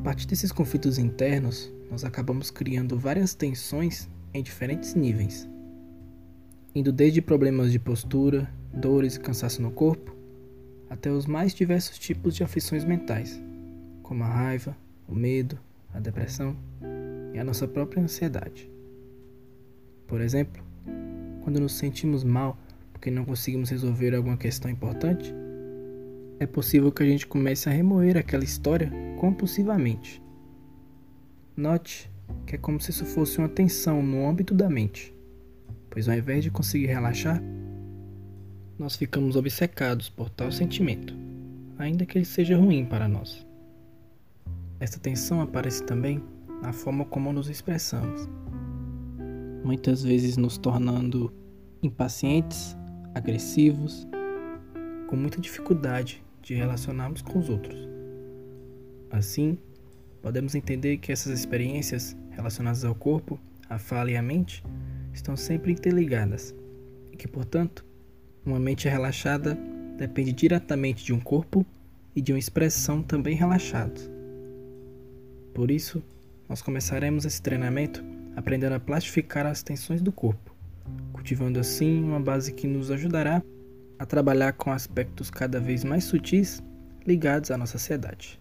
partir desses conflitos internos, nós acabamos criando várias tensões em diferentes níveis, indo desde problemas de postura, dores e cansaço no corpo, até os mais diversos tipos de aflições mentais, como a raiva, o medo, a depressão e a nossa própria ansiedade. Por exemplo, quando nos sentimos mal porque não conseguimos resolver alguma questão importante, é possível que a gente comece a remoer aquela história compulsivamente. Note que é como se isso fosse uma tensão no âmbito da mente, pois ao invés de conseguir relaxar, nós ficamos obcecados por tal sentimento, ainda que ele seja ruim para nós. Esta tensão aparece também na forma como nos expressamos, muitas vezes nos tornando impacientes, agressivos, com muita dificuldade de relacionarmos com os outros. Assim, podemos entender que essas experiências relacionadas ao corpo, à fala e à mente estão sempre interligadas e que, portanto, uma mente relaxada depende diretamente de um corpo e de uma expressão também relaxados. Por isso, nós começaremos esse treinamento aprendendo a plastificar as tensões do corpo, cultivando assim uma base que nos ajudará a trabalhar com aspectos cada vez mais sutis ligados à nossa sociedade.